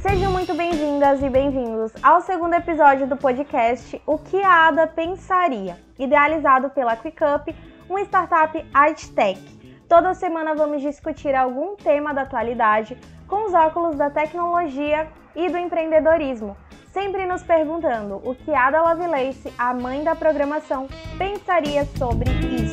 Sejam muito bem-vindas e bem-vindos ao segundo episódio do podcast O que a Ada Pensaria, idealizado pela QuickUp, uma startup IT-Tech. Toda semana vamos discutir algum tema da atualidade com os óculos da tecnologia e do empreendedorismo, sempre nos perguntando o que Ada Lovelace, a mãe da programação, pensaria sobre isso.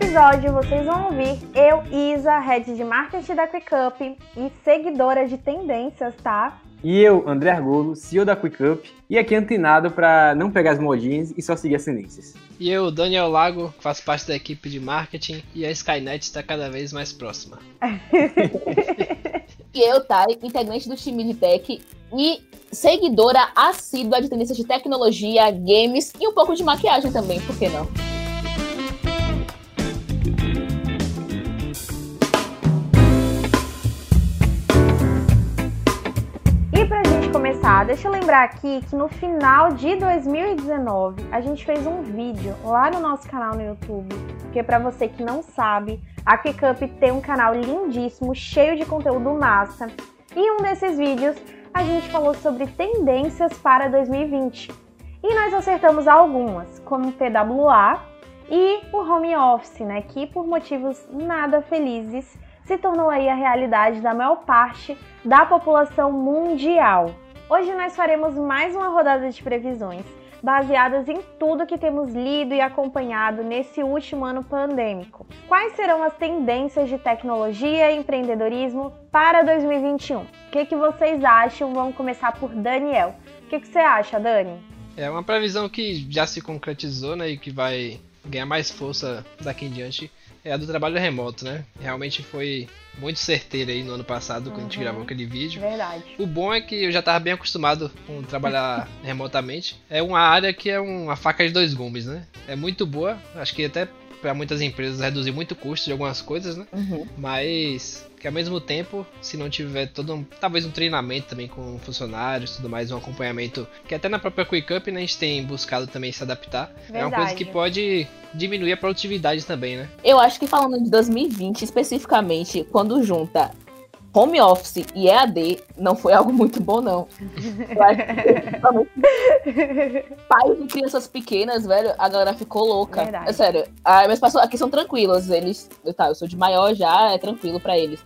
Episódio vocês vão ouvir eu, Isa, head de marketing da QuickUp e seguidora de tendências, tá? E eu, André Argolo, CEO da QuickUp, e aqui antenado para não pegar as modinhas e só seguir as tendências. E eu, Daniel Lago, faço parte da equipe de marketing e a Skynet está cada vez mais próxima. e eu, Thay, integrante do time de tech e seguidora assídua de tendências de tecnologia, games e um pouco de maquiagem também, por que não? Deixa eu lembrar aqui que no final de 2019 a gente fez um vídeo lá no nosso canal no YouTube, porque para você que não sabe, a QuickUp tem um canal lindíssimo, cheio de conteúdo massa. E um desses vídeos a gente falou sobre tendências para 2020. E nós acertamos algumas, como PWA e o home office, né, que por motivos nada felizes se tornou aí a realidade da maior parte da população mundial. Hoje nós faremos mais uma rodada de previsões, baseadas em tudo que temos lido e acompanhado nesse último ano pandêmico. Quais serão as tendências de tecnologia e empreendedorismo para 2021? O que, que vocês acham? Vamos começar por Daniel. O que, que você acha, Dani? É uma previsão que já se concretizou né, e que vai ganhar mais força daqui em diante é a do trabalho remoto, né? Realmente foi muito certeira aí no ano passado, quando uhum. a gente uhum. gravou aquele vídeo. Verdade. O bom é que eu já estava bem acostumado com trabalhar remotamente. É uma área que é uma faca de dois gumes, né? É muito boa, acho que até para muitas empresas reduzir muito o custo de algumas coisas, né? Uhum. Mas que ao mesmo tempo, se não tiver todo um, talvez um treinamento também com funcionários, tudo mais, um acompanhamento, que até na própria QuickUp né, a gente tem buscado também se adaptar. Verdade. É uma coisa que pode diminuir a produtividade também, né? Eu acho que falando de 2020 especificamente, quando junta home office e EAD não foi algo muito bom, não. Eu acho que, pais de crianças pequenas, velho, a galera ficou louca. Verdade. É sério. Ah, meus pais aqui são tranquilos. Eles. Tá, eu sou de maior já, é tranquilo para eles.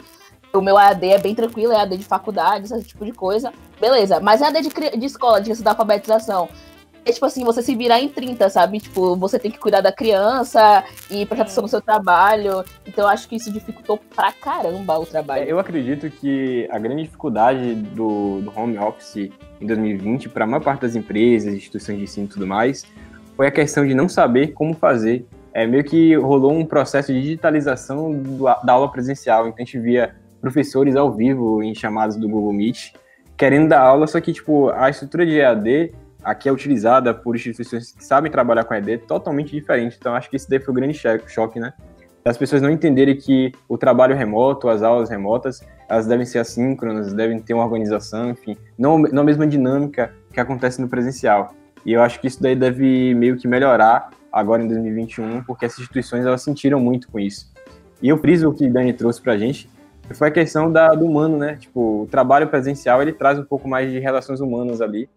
O meu AD é bem tranquilo, é AD de faculdade, esse tipo de coisa. Beleza, mas é AD de, de escola, de alfabetização é tipo assim, você se virar em 30, sabe? Tipo, você tem que cuidar da criança e prestar atenção no seu trabalho. Então eu acho que isso dificultou pra caramba o trabalho. É, eu acredito que a grande dificuldade do, do home office em 2020, para a maior parte das empresas, instituições de ensino e tudo mais, foi a questão de não saber como fazer. É meio que rolou um processo de digitalização do, da aula presencial. Então a gente via professores ao vivo em chamadas do Google Meet querendo dar aula, só que tipo a estrutura de EAD aqui é utilizada por instituições que sabem trabalhar com ED totalmente diferente. Então, acho que esse daí foi o grande choque, né? As pessoas não entenderem que o trabalho remoto, as aulas remotas, elas devem ser assíncronas, devem ter uma organização, enfim, não, não a mesma dinâmica que acontece no presencial. E eu acho que isso daí deve meio que melhorar agora em 2021, porque as instituições elas sentiram muito com isso. E o que Dani trouxe pra gente, foi a questão da, do humano, né? Tipo, o trabalho presencial, ele traz um pouco mais de relações humanas ali,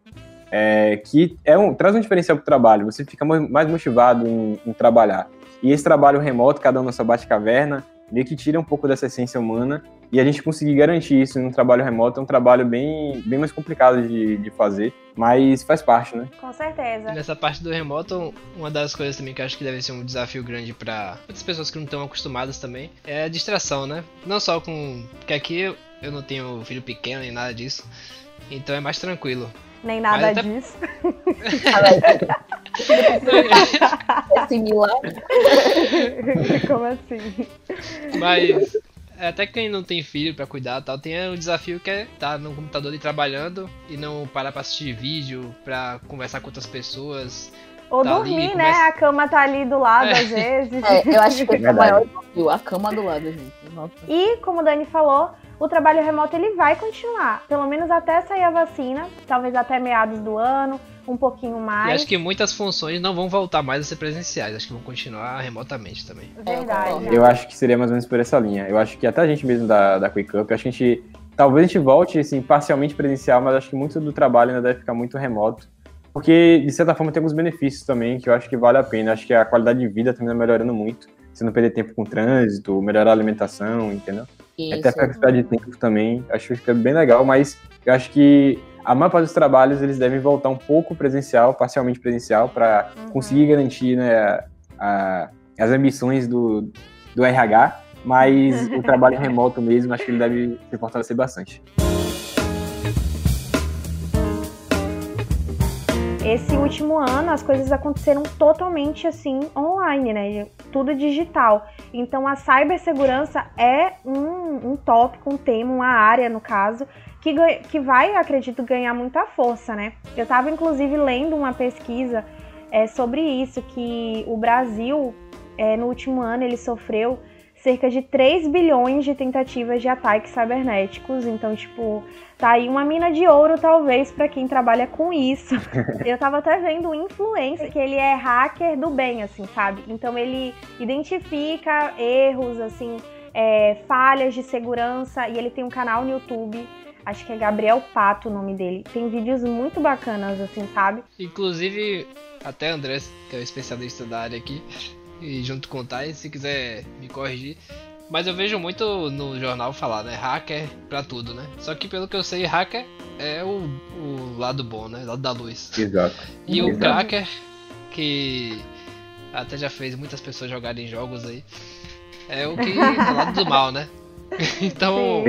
é, que é um, traz um diferencial para o trabalho, você fica mais motivado em, em, trabalhar. E esse trabalho remoto, cada um na sua bate-caverna, meio que tira um pouco dessa essência humana, e a gente conseguir garantir isso em um trabalho remoto é um trabalho bem, bem mais complicado de, de fazer, mas faz parte, né? Com certeza. Nessa parte do remoto, uma das coisas também que eu acho que deve ser um desafio grande para muitas pessoas que não estão acostumadas também é a distração, né? Não só com. Porque aqui eu não tenho filho pequeno nem nada disso, então é mais tranquilo nem nada até... disso. é similar? Como assim? Mas até quem não tem filho para cuidar tal, tem o desafio que é estar tá no computador ali trabalhando e não parar pra assistir vídeo, pra conversar com outras pessoas. Ou tá dormir, ali, né? Começa... A cama tá ali do lado, é. às vezes. É, eu acho que é o maior desafio, a cama do lado, gente. Nossa. E, como o Dani falou, o trabalho remoto ele vai continuar, pelo menos até sair a vacina, talvez até meados do ano, um pouquinho mais. E acho que muitas funções não vão voltar mais a ser presenciais, acho que vão continuar remotamente também. Verdade. Eu acho que seria mais ou menos por essa linha. Eu acho que até a gente mesmo da, da Quick Up, acho que a gente. Talvez a gente volte, assim, parcialmente presencial, mas acho que muito do trabalho ainda deve ficar muito remoto. Porque, de certa forma, tem alguns benefícios também que eu acho que vale a pena. Acho que a qualidade de vida também está melhorando muito. Você não perder tempo com trânsito, melhorar a alimentação, entendeu? Isso. Até a flexibilidade de tempo também. Acho que fica bem legal, mas eu acho que a maior parte dos trabalhos eles devem voltar um pouco presencial, parcialmente presencial, para Uhum. conseguir garantir né, a- as ambições do, do RH, mas o trabalho remoto mesmo, acho que ele deve se fortalecer bastante. Esse último ano as coisas aconteceram totalmente assim online, né? Tudo digital. Então a cibersegurança é um, um tópico, um tema, uma área no caso, que, que vai, acredito, ganhar muita força, né? Eu estava inclusive lendo uma pesquisa é, sobre isso, que o Brasil, é, no último ano, ele sofreu cerca de 3 bilhões de tentativas de ataques cibernéticos. Então, tipo, tá aí uma mina de ouro, talvez, para quem trabalha com isso. Eu tava até vendo um influencer que ele é hacker do bem, assim, sabe? Então ele identifica erros, assim, é, falhas de segurança e ele tem um canal no YouTube. Acho que é Gabriel Pato o nome dele. Tem vídeos muito bacanas, assim, sabe? Inclusive, até André, que é o especialista da área aqui, e junto com o Thay, se quiser me corrigir. Mas eu vejo muito no jornal falar, né? Hacker pra tudo, né? Só que pelo que eu sei, hacker é o, o lado bom, né? O lado da luz. Exato. E o Exato. cracker, que até já fez muitas pessoas jogarem jogos aí, é o que o lado do mal, né? Então,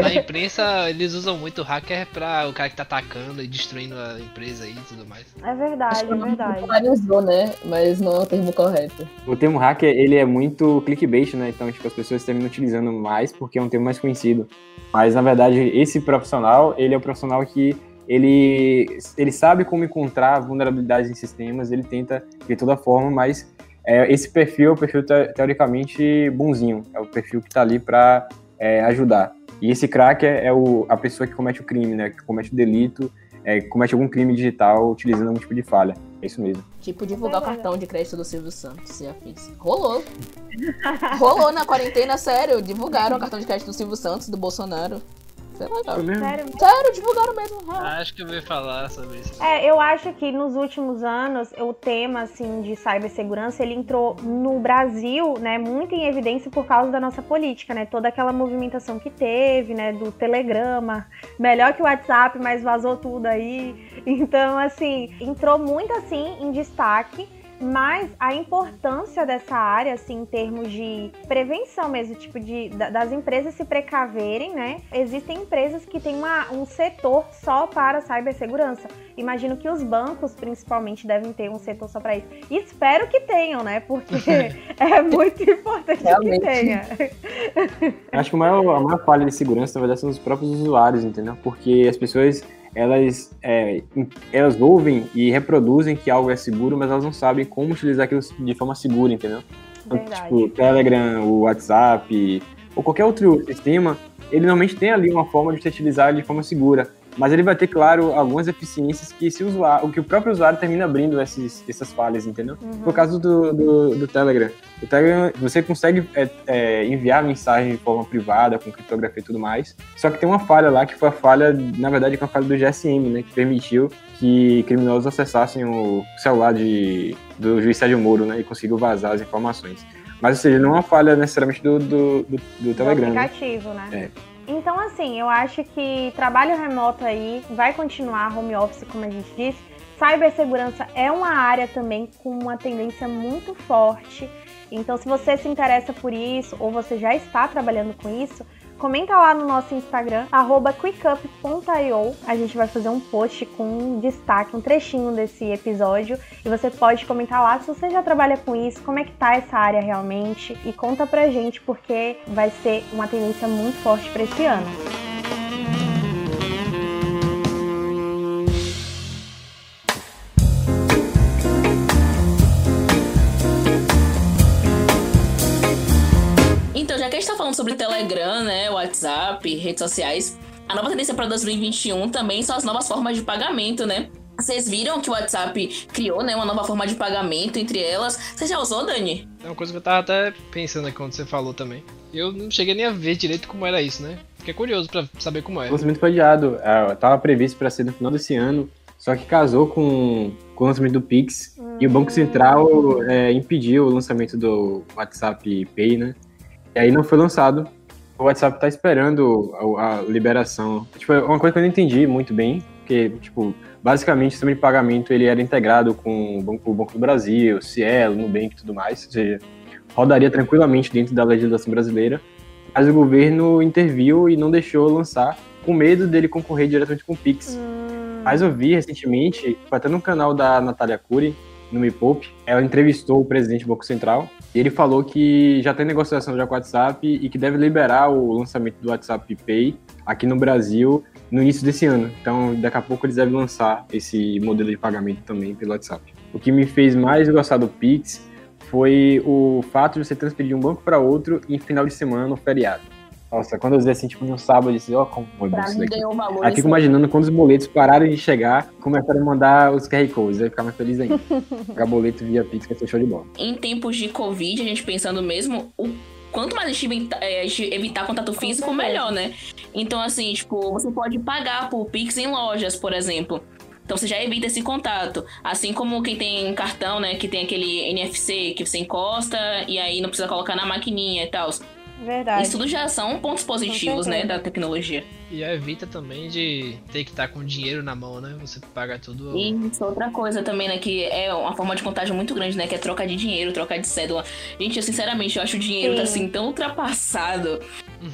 na imprensa eles usam muito hacker pra o cara que tá atacando e destruindo a empresa aí e tudo mais. É verdade, é verdade. Popularizou, né? Mas não é o termo correto. O termo hacker, ele é muito clickbait, né? Então, tipo, as pessoas terminam utilizando mais porque é um termo mais conhecido. Mas, na verdade, esse profissional, ele é o profissional que ele, ele sabe como encontrar vulnerabilidades em sistemas, ele tenta de toda forma, mas é, esse perfil é o perfil te- teoricamente bonzinho, é o perfil que tá ali para ajudar. E esse cracker é o, a pessoa que comete o crime, né? Que comete o delito, é, que comete algum crime digital utilizando algum tipo de falha. É isso mesmo. Tipo, divulgar o cartão de crédito do Silvio Santos e afins. Rolou. Rolou na quarentena, sério. Divulgaram o cartão de crédito do Silvio Santos, do Bolsonaro. Foi legal. mesmo? Sério Sério, divulgaram mesmo. Ah. Acho que eu ouvi falar sobre isso. É, eu acho que nos últimos anos o tema assim de cibersegurança ele entrou no Brasil, né, muito em evidência por causa da nossa política, né? Toda aquela movimentação que teve, né, do Telegrama, melhor que o WhatsApp, mas vazou tudo aí. Então, assim, entrou muito assim em destaque. Mas a importância dessa área, assim, em termos de prevenção mesmo, tipo de da- das empresas se precaverem, né? Existem empresas que têm uma- um setor só para cibersegurança. Imagino que os bancos, principalmente, devem ter um setor só para isso. E espero que tenham, né? Porque é muito importante Realmente. que tenha. Acho que a maior, a maior falha de segurança, na verdade, são os próprios usuários, entendeu? Porque as pessoas, elas, é, elas ouvem e reproduzem que algo é seguro, mas elas não sabem como utilizar aquilo de forma segura, entendeu? Então, tipo, o Telegram, o WhatsApp, ou qualquer outro sistema, ele normalmente tem ali uma forma de você utilizar de forma segura. Mas ele vai ter, claro, algumas eficiências que, se o, usuário, que o próprio usuário termina abrindo esses, essas falhas, entendeu? Uhum. No caso do, do, do Telegram. O Telegram, você consegue é, é, enviar mensagem de forma privada, com criptografia e tudo mais. Só que tem uma falha lá, que foi a falha, na verdade, que foi a falha do GSM, né? Que permitiu que criminosos acessassem o celular de, do juiz Sérgio Moro, né? E conseguiu vazar as informações. Mas, ou seja, não é uma falha necessariamente do, do, do, do Telegram, do né? aplicativo, né? É. Então, assim, eu acho que trabalho remoto aí vai continuar, home office, como a gente disse. Cibersegurança é uma área também com uma tendência muito forte. Então, se você se interessa por isso ou você já está trabalhando com isso, comenta lá no nosso Instagram, quickup.io. A gente vai fazer um post com um destaque, um trechinho desse episódio. E você pode comentar lá se você já trabalha com isso, como é que tá essa área realmente. E conta pra gente, porque vai ser uma tendência muito forte para esse ano. Falando sobre Telegram, né, WhatsApp, redes sociais, a nova tendência para 2021 também são as novas formas de pagamento, né? Vocês viram que o WhatsApp criou, né, uma nova forma de pagamento entre elas. Você já usou, Dani? É uma coisa que eu tava até pensando aqui quando você falou também. Eu não cheguei nem a ver direito como era isso, né? Fiquei curioso pra saber como é. O lançamento foi adiado. É, tava previsto para ser no final desse ano, só que casou com, com o lançamento do Pix. E o Banco Central é, impediu o lançamento do WhatsApp Pay, né? E aí não foi lançado. O WhatsApp tá esperando a, a liberação. Tipo, é uma coisa que eu não entendi muito bem, porque, tipo, basicamente o sistema de pagamento ele era integrado com o Banco, o Banco do Brasil, Cielo, Nubank e tudo mais, ou seja, rodaria tranquilamente dentro da legislação brasileira, mas o governo interviu e não deixou lançar, com medo dele concorrer diretamente com o Pix. Hum, Mas eu vi recentemente, foi até no canal da Natália Cury, no Me Poupe, ela entrevistou o presidente do Banco Central e ele falou que já tem negociação já com o WhatsApp e que deve liberar o lançamento do WhatsApp Pay aqui no Brasil no início desse ano. Então, daqui a pouco eles devem lançar esse modelo de pagamento também pelo WhatsApp. O que me fez mais gostar do Pix foi o fato de você transferir de um banco para outro em final de semana, no feriado. Nossa, quando eu vi assim, tipo, no sábado, eu disse, ó, como foi Pra isso daqui. ganhou valor. Aí fico imaginando quando os boletos pararam de chegar, começaram a mandar os QR Codes, aí ficar mais feliz ainda. Pagar boleto via Pix vai ser show de bola. Em tempos de Covid, a gente pensando mesmo, o quanto mais a gente evitar, é, a gente evitar contato físico, melhor, né? Então, assim, tipo, você pode pagar por Pix em lojas, por exemplo. Então você já evita esse contato. Assim como quem tem cartão, né? Que tem aquele NFC que você encosta e aí não precisa colocar na maquininha e tal. Verdade. Isso tudo já são pontos positivos, né? Da tecnologia. E evita também de ter que estar com dinheiro na mão, né? Você paga tudo. E isso, outra coisa também, né? Que é uma forma de contágio muito grande, né? Que é troca de dinheiro, troca de cédula. Gente, eu sinceramente, eu acho o dinheiro Sim. assim tão ultrapassado.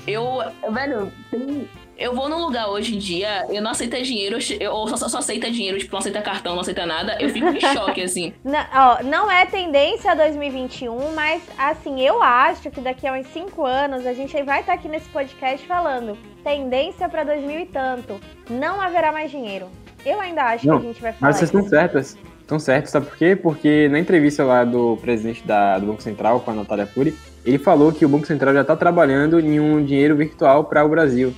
Eu, velho, tem- eu vou num lugar hoje em dia, eu não aceito dinheiro, eu só, só, só aceita dinheiro, tipo, não aceita cartão, não aceita nada. Eu fico em choque, assim. Não, ó, não é tendência 2021, mas assim, eu acho que daqui a uns 5 anos a gente vai estar aqui nesse podcast falando tendência pra 2000 e tanto. Não haverá mais dinheiro. Eu ainda acho Não, que a gente vai falar Mas vocês estão certas. Estão certos, sabe por quê? Porque na entrevista lá do presidente da- do Banco Central, com a Natália Cury, ele falou que o Banco Central já está trabalhando em um dinheiro virtual para o Brasil.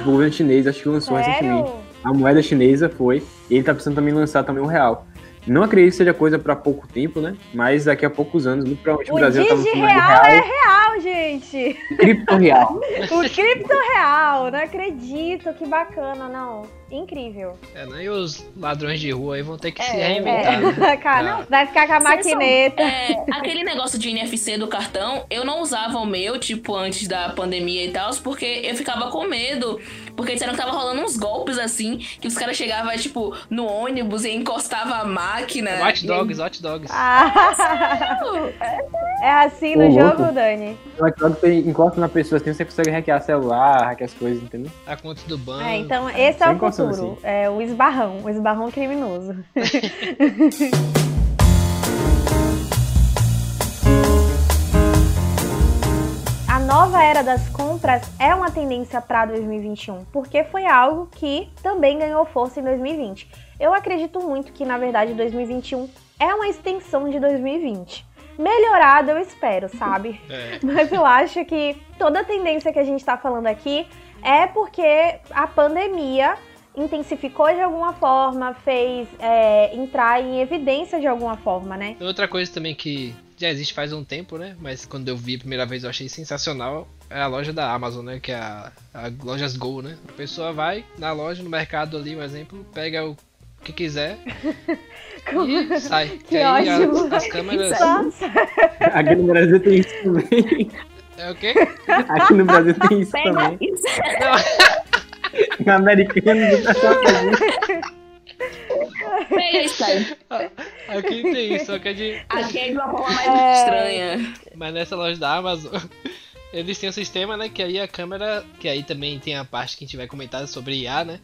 Tipo, o governo chinês acho que lançou recentemente. Sério? A moeda chinesa foi, e ele tá precisando também lançar também um real. Não acredito que seja coisa para pouco tempo, né? Mas daqui a poucos anos, muito provavelmente o, O Brasil tá lançando real é real, gente. cripto real. O cripto real, não acredito, que bacana, não. Incrível. É, né? E os ladrões de rua aí vão ter que se É, reinventar. né? É, cara, Ah. vai ficar com a maquineta. É, aquele negócio de NFC do cartão, eu não usava o meu, tipo, antes da pandemia e tal, porque eu ficava com medo. Porque disseram que tava rolando uns golpes assim, que os caras chegavam, tipo, no ônibus e encostava a máquina. Hot dogs, hot dogs. Ah, E- é assim no Ô, jogo, louco. Dani? Mas quando você encosta na pessoa assim, você consegue hackear celular, hackear as coisas, entendeu? A conta do banco. É, então esse é sem o futuro. É o esbarrão, o esbarrão criminoso. A nova era das compras é uma tendência para 2021, porque foi algo que também ganhou força em 2020. Eu acredito muito que, na verdade, 2021 é uma extensão de 2020. Melhorado, eu espero, sabe? É. Mas eu acho que toda a tendência que a gente tá falando aqui é porque a pandemia intensificou de alguma forma, fez é, entrar em evidência de alguma forma, né? Outra coisa também que já existe faz um tempo, né? Mas quando eu vi a primeira vez eu achei sensacional. É a loja da Amazon, né? Que é a, a Lojas Go, né? A pessoa vai na loja, no mercado ali, um exemplo, pega o que quiser e sai. Que aí a- ótimo. as câmeras. Aqui no Brasil tem isso também. É o quê? Aqui no Brasil tem isso Pega também. isso. Na americana do pessoal faz Pega isso aí. Aqui tem isso, só que é de. Aqui é de uma forma mais É. estranha. Mas nessa loja da Amazon, eles têm um sistema, né? Que aí a câmera. Que aí também tem a parte que a gente vai comentar sobre IA, né?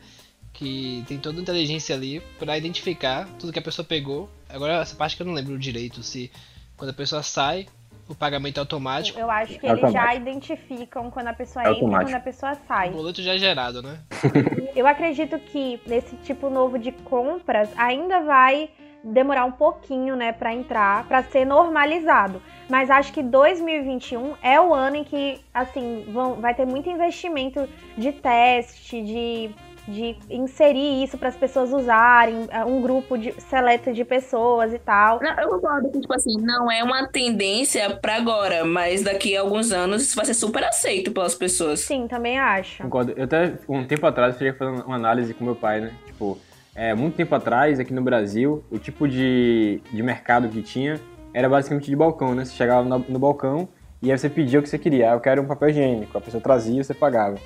Que tem toda a inteligência ali pra identificar tudo que a pessoa pegou. Agora, essa parte que eu não lembro direito, se quando a pessoa sai, o pagamento é automático. eu acho que É eles já identificam quando a pessoa É entra e quando a pessoa O sai. boleto já é gerado, né? Eu acredito que nesse tipo novo de compras ainda vai demorar um pouquinho, né, para entrar, para ser normalizado. Mas acho que 2021 é o ano em que, assim, vão, vai ter muito investimento de teste, de de inserir isso para as pessoas usarem, é, um grupo de, seleto de pessoas e tal. Não, eu concordo que, tipo assim, não é uma tendência para agora, mas daqui a alguns anos isso vai ser super aceito pelas pessoas. Sim, também acho. Concordo. Eu até, um tempo atrás, eu cheguei fazer uma análise com meu pai, né? Tipo, é, muito tempo atrás, aqui no Brasil, o tipo de, de mercado que tinha era basicamente de balcão, né? Você chegava no, no balcão e aí você pedia o que você queria. Ah, eu quero um papel higiênico. A pessoa trazia e você pagava.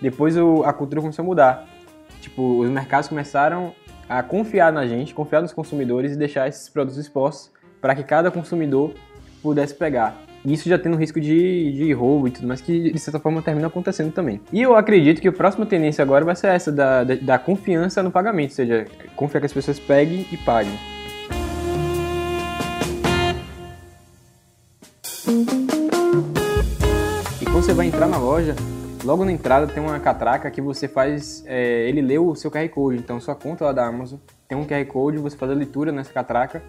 Depois o, a cultura começou a mudar. Tipo, os mercados começaram a confiar na gente, confiar nos consumidores e deixar esses produtos expostos para que cada consumidor pudesse pegar. Isso já tendo risco de, de roubo e tudo mais, que de certa forma termina acontecendo também. E eu acredito que a próxima tendência agora vai ser essa, da, da, da confiança no pagamento, ou seja, confiar que as pessoas peguem e paguem. E quando você vai entrar na loja, logo na entrada tem uma catraca que você faz, é, ele lê o seu QR Code, então sua conta lá da Amazon tem um QR Code, você faz a leitura nessa catraca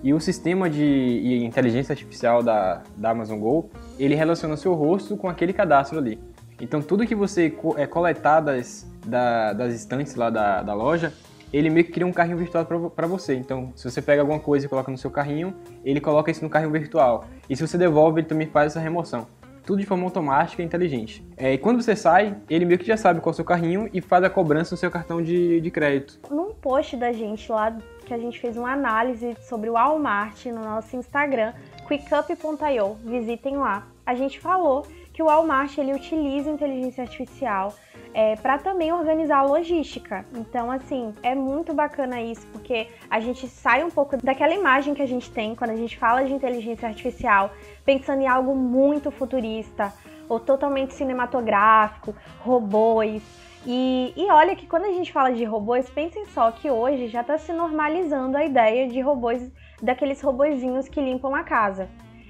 e o sistema de inteligência artificial da, da Amazon Go, ele relaciona seu rosto com aquele cadastro ali. Então tudo que você é coletar das, da, das estantes lá da, da loja, ele meio que cria um carrinho virtual para você. Então, se você pega alguma coisa e coloca no seu carrinho, ele coloca isso no carrinho virtual. E se você devolve, ele também faz essa remoção. Tudo de forma automática e inteligente. É, e quando você sai, ele meio que já sabe qual é o seu carrinho e faz a cobrança no seu cartão de, de crédito. Num post da gente lá que a gente fez uma análise sobre o Walmart no nosso Instagram, quickup.io, visitem lá. A gente falou que o Walmart ele utiliza inteligência artificial é, para também organizar a logística. Então, assim, é muito bacana isso, porque a gente sai um pouco daquela imagem que a gente tem quando a gente fala de inteligência artificial, pensando em algo muito futurista ou totalmente cinematográfico, robôs. E, e, olha que quando a gente fala de robôs, pensem só que hoje já está se normalizando a ideia de robôs, daqueles robozinhos que limpam a casa.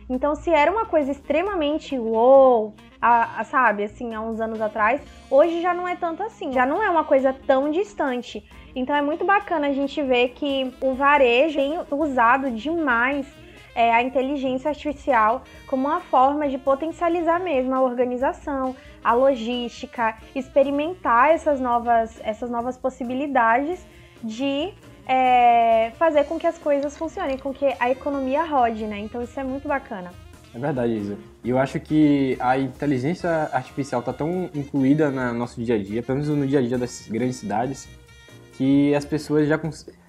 Então, se era uma coisa extremamente wow, a, a, sabe, assim, há uns anos atrás, hoje já não é tanto assim, já não é uma coisa tão distante. Então, é muito bacana a gente ver que o varejo tem usado demais é, a inteligência artificial como uma forma de potencializar mesmo a organização, a logística, experimentar essas novas, essas novas possibilidades de é, fazer com que as coisas funcionem, com que a economia rode, né? Então isso é muito bacana. É verdade, Isa. E eu acho que a inteligência artificial está tão incluída no nosso dia a dia, pelo menos no dia a dia das grandes cidades, que as pessoas já.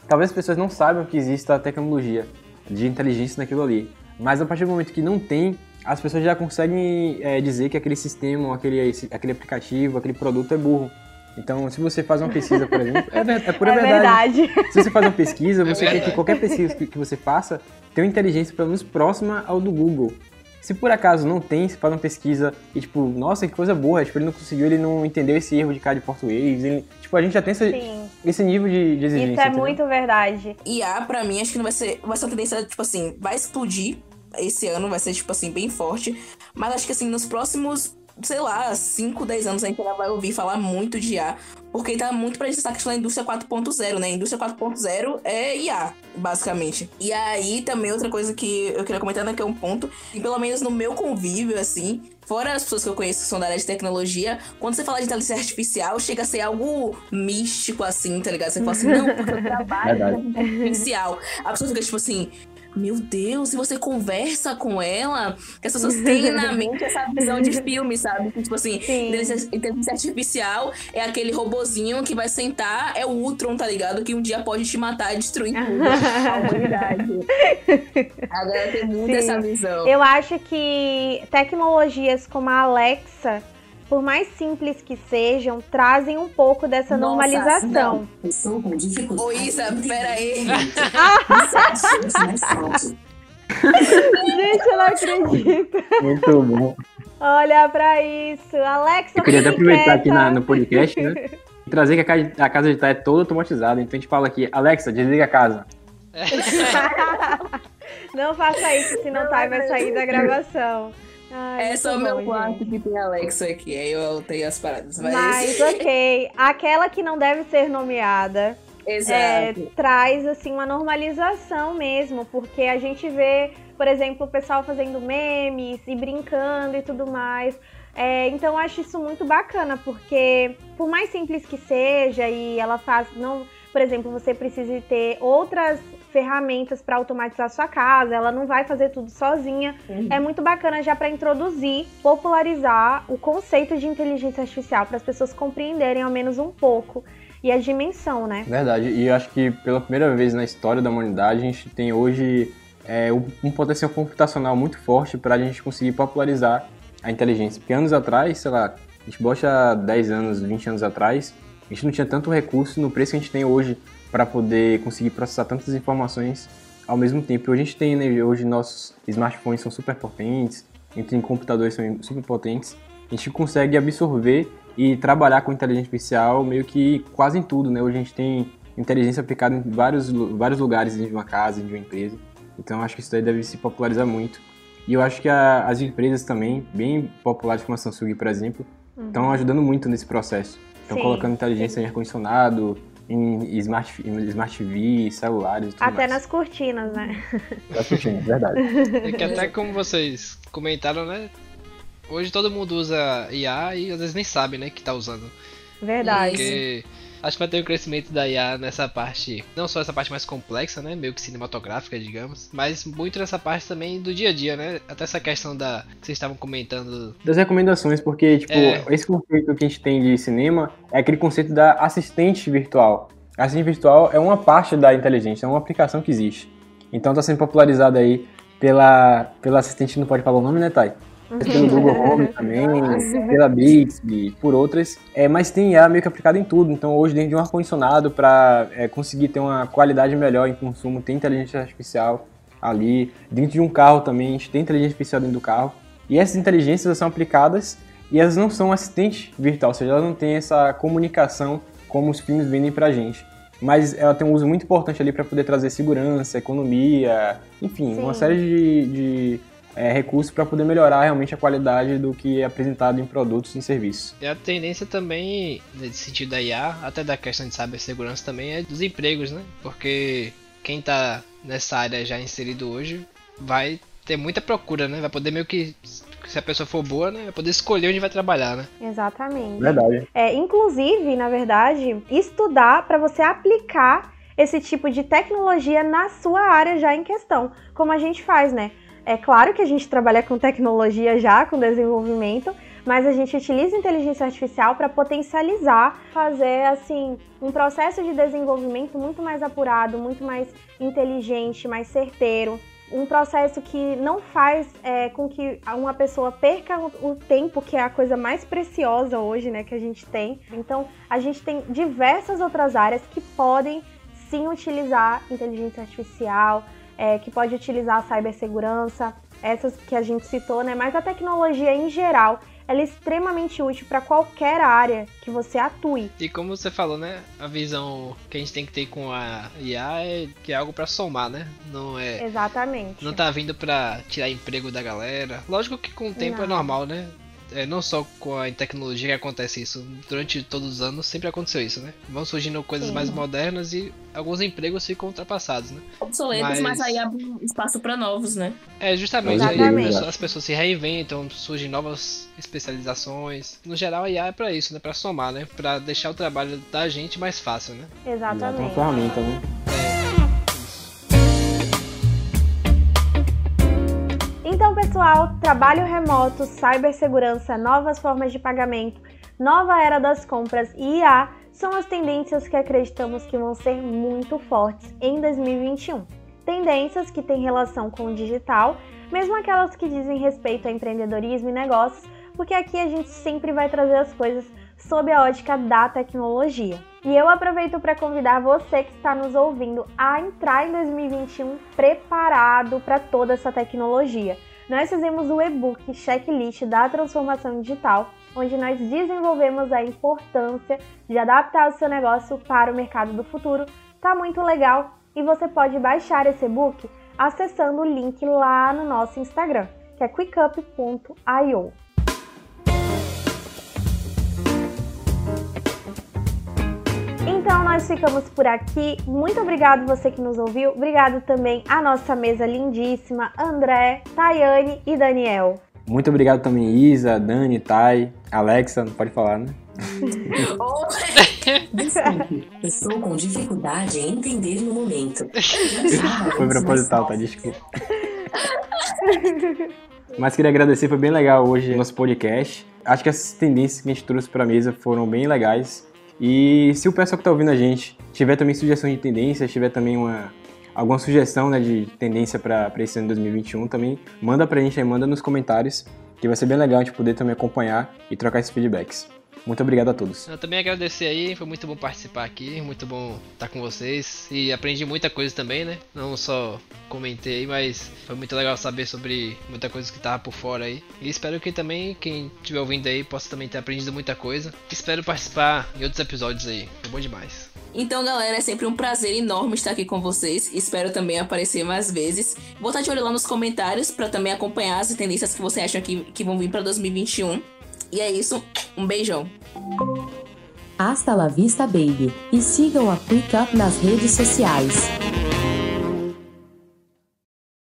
Talvez as pessoas não saibam que existe a tecnologia de inteligência naquilo ali. Mas a partir do momento que não tem, as pessoas já conseguem é, dizer que aquele sistema, aquele, aquele aplicativo, aquele produto é burro. Então, se você faz uma pesquisa, por exemplo, é, é pura é verdade. verdade. Se você faz uma pesquisa, você é quer que qualquer pesquisa que, que você faça tenha uma inteligência pelo menos próxima ao do Google. Se por acaso não tem, você faz uma pesquisa e, tipo, nossa, que coisa boa, tipo, ele não conseguiu, ele não entendeu esse erro de cara de português. Ele, tipo, a gente já tem essa, esse nível de, de exigência. Isso é entendeu? muito verdade. E a, pra mim, acho que não vai ser, vai ser uma tendência, tipo assim, vai explodir esse ano, vai ser, tipo assim, bem forte. Mas acho que, assim, nos próximos sei lá, 5, 10 anos a gente ainda vai ouvir falar muito de IA, porque tá muito pra gente a questão da indústria 4.0, né? A indústria 4.0 é IA, basicamente. E aí também outra coisa que eu queria comentar, né, que é um ponto, e pelo menos no meu convívio, assim, fora as pessoas que eu conheço que são da área de tecnologia, quando você fala de inteligência artificial, chega a ser algo místico, assim, tá ligado? Você fala assim, não, porque eu trabalho com inteligência artificial. A pessoa fica tipo assim, meu Deus, e você conversa com ela, que as pessoas têm na mente essa visão de filme, sabe? Tipo assim, inteligência artificial é aquele robozinho que vai sentar, é o Ultron, tá ligado? Que um dia pode te matar e destruir tudo, a humanidade. Agora tem muito Sim. essa visão. Eu acho que tecnologias como a Alexa por mais simples que sejam, trazem um pouco dessa Nossa, normalização. Não. com Ô Isa, peraí. Gente, eu não acredito. Muito bom. Olha pra isso. Alexa, Eu queria até aproveitar aqui na, no podcast, né? E trazer que a casa, a casa é toda automatizada. Então a gente fala aqui, Alexa, desliga a casa. não faça isso, senão Thay vai sair da gravação. Ai, é só o meu quarto que tem Alexa aqui, aí eu tenho as paradas. Mas... mas ok, aquela que não deve ser nomeada. É, traz assim uma normalização mesmo, porque a gente vê, por exemplo, o pessoal fazendo memes e brincando e tudo mais. É, então eu acho isso muito bacana, porque por mais simples que seja e ela faz, não, por exemplo, você precisa ter outras ferramentas para automatizar sua casa, ela não vai fazer tudo sozinha. Uhum. É muito bacana já para introduzir, popularizar o conceito de inteligência artificial para as pessoas compreenderem ao menos um pouco e a dimensão, né? Verdade. E eu acho que pela primeira vez na história da humanidade a gente tem hoje é, um potencial computacional muito forte para a gente conseguir popularizar a inteligência. Porque anos atrás, sei lá, a gente bota 10 anos, 20 anos atrás, a gente não tinha tanto recurso no preço que a gente tem hoje para poder conseguir processar tantas informações ao mesmo tempo. Hoje a gente tem, né, hoje nossos smartphones são super potentes, a gente tem computadores são super potentes, a gente consegue absorver e trabalhar com inteligência artificial meio que quase em tudo, né? Hoje a gente tem inteligência aplicada em vários, vários lugares dentro de uma casa, dentro de uma empresa. Então acho que isso daí deve se popularizar muito. E eu acho que a, as empresas também, bem populares como a Samsung, por exemplo, estão uhum. ajudando muito nesse processo. Estão colocando inteligência em ar-condicionado, em Smart, em Smart TV, celulares e tudo Até mais. nas cortinas, né? Nas cortinas, verdade. É que até como vocês comentaram, né? Hoje todo mundo usa IA e às vezes nem sabe, né, que tá usando. Verdade. Porque acho que vai ter um crescimento da IA nessa parte, não só essa parte mais complexa, né, meio que cinematográfica, digamos, mas muito nessa parte também do dia a dia, né? Até essa questão da que vocês estavam comentando das recomendações, porque tipo, é... esse conceito que a gente tem de cinema é aquele conceito da assistente virtual. A assistente virtual é uma parte da inteligência, é uma aplicação que existe. Então está sendo popularizada aí pela pela assistente, não pode falar o nome, né, Thay? Pelo Google Home também, pela Bixby, por outras. É, mas tem IA meio que aplicado em tudo. Então, hoje, dentro de um ar-condicionado, para é, conseguir ter uma qualidade melhor em consumo, tem inteligência artificial ali. Dentro de um carro também, a gente tem inteligência artificial dentro do carro. E essas inteligências são aplicadas e elas não são assistente virtual, ou seja, elas não têm essa comunicação como os filmes vendem pra gente. Mas ela tem um uso muito importante ali para poder trazer segurança, economia, enfim, Sim. uma série de, de é, recursos para poder melhorar realmente a qualidade do que é apresentado em produtos e serviços. E a tendência também, nesse sentido da IA, até da questão de cibersegurança também, é dos empregos, né? Porque quem está nessa área já inserido hoje vai ter muita procura, né? Vai poder meio que se a pessoa for boa, né, vai poder escolher onde vai trabalhar, né? Exatamente. Verdade. É, inclusive, na verdade, estudar para você aplicar esse tipo de tecnologia na sua área já em questão, como a gente faz, né? É claro que a gente trabalha com tecnologia já, com desenvolvimento, mas a gente utiliza inteligência artificial para potencializar, fazer assim um processo de desenvolvimento muito mais apurado, muito mais inteligente, mais certeiro. Um processo que não faz é, com que uma pessoa perca o tempo, que é a coisa mais preciosa hoje, né, que a gente tem. Então, a gente tem diversas outras áreas que podem sim utilizar inteligência artificial, é, que pode utilizar a cibersegurança, essas que a gente citou, né? Mas a tecnologia em geral, ela é extremamente útil para qualquer área que você atue. E como você falou, né? A visão que a gente tem que ter com a IA é que é algo para somar, né? Não é. Exatamente. Não tá vindo para tirar emprego da galera. Lógico que com o tempo é não. é normal, né? É, não só com a tecnologia que acontece isso, durante todos os anos sempre aconteceu isso, né? Vão surgindo coisas Sim. mais modernas e alguns empregos ficam ultrapassados, né? Obsoletos, mas, mas aí abre espaço para novos, né? É, justamente. Aí, as pessoas se reinventam, surgem novas especializações. No geral, a IA é pra isso, né? Pra somar, né? Pra deixar o trabalho da gente mais fácil, né? Exatamente. É uma ferramenta, né? Então, pessoal, trabalho remoto, cibersegurança, novas formas de pagamento, nova era das compras e IA são as tendências que acreditamos que vão ser muito fortes em 2021. Tendências que têm relação com o digital, mesmo aquelas que dizem respeito a empreendedorismo e negócios, porque aqui a gente sempre vai trazer as coisas sob a ótica da tecnologia. E eu aproveito para convidar você que está nos ouvindo a entrar em 2021 preparado para toda essa tecnologia nós fizemos o e-book Checklist da Transformação Digital, onde nós desenvolvemos a importância de adaptar o seu negócio para o mercado do futuro. Tá muito legal e você pode baixar esse e-book acessando o link lá no nosso Instagram, que é quickup.io. nós ficamos por aqui. Muito obrigado você que nos ouviu. Obrigado também à nossa mesa lindíssima, André, Tayane e Daniel. Muito obrigado também, Isa, Dani, Thay, Alexa, não pode falar, né? Desculpe, estou com dificuldade em entender no momento. Foi proposital, tá? Desculpa. Mas queria agradecer, foi bem legal hoje o nosso podcast. Acho que essas tendências que a gente trouxe para a mesa foram bem legais. E se o pessoal que está ouvindo a gente tiver também sugestões de tendências, tiver também uma, alguma sugestão né, de tendência para esse ano de 2021, também manda para a gente aí, manda nos comentários, que vai ser bem legal a gente poder também acompanhar e trocar esses feedbacks. Muito obrigado a todos. Eu também agradecer aí, foi muito bom participar aqui, muito bom estar com vocês e aprendi muita coisa também, né? Não só comentei aí, mas foi muito legal saber sobre muita coisa que tava por fora aí. E espero que também quem estiver ouvindo aí possa também ter aprendido muita coisa. Espero participar em outros episódios aí. Foi bom demais. Então, galera, é sempre um prazer enorme estar aqui com vocês. Espero também aparecer mais vezes. Vou estar de olho lá nos comentários para também acompanhar as tendências que você acha que, que vão vir para 2021. E é isso. Um beijão. Hasta la vista, baby. E sigam a Quick Up nas redes sociais.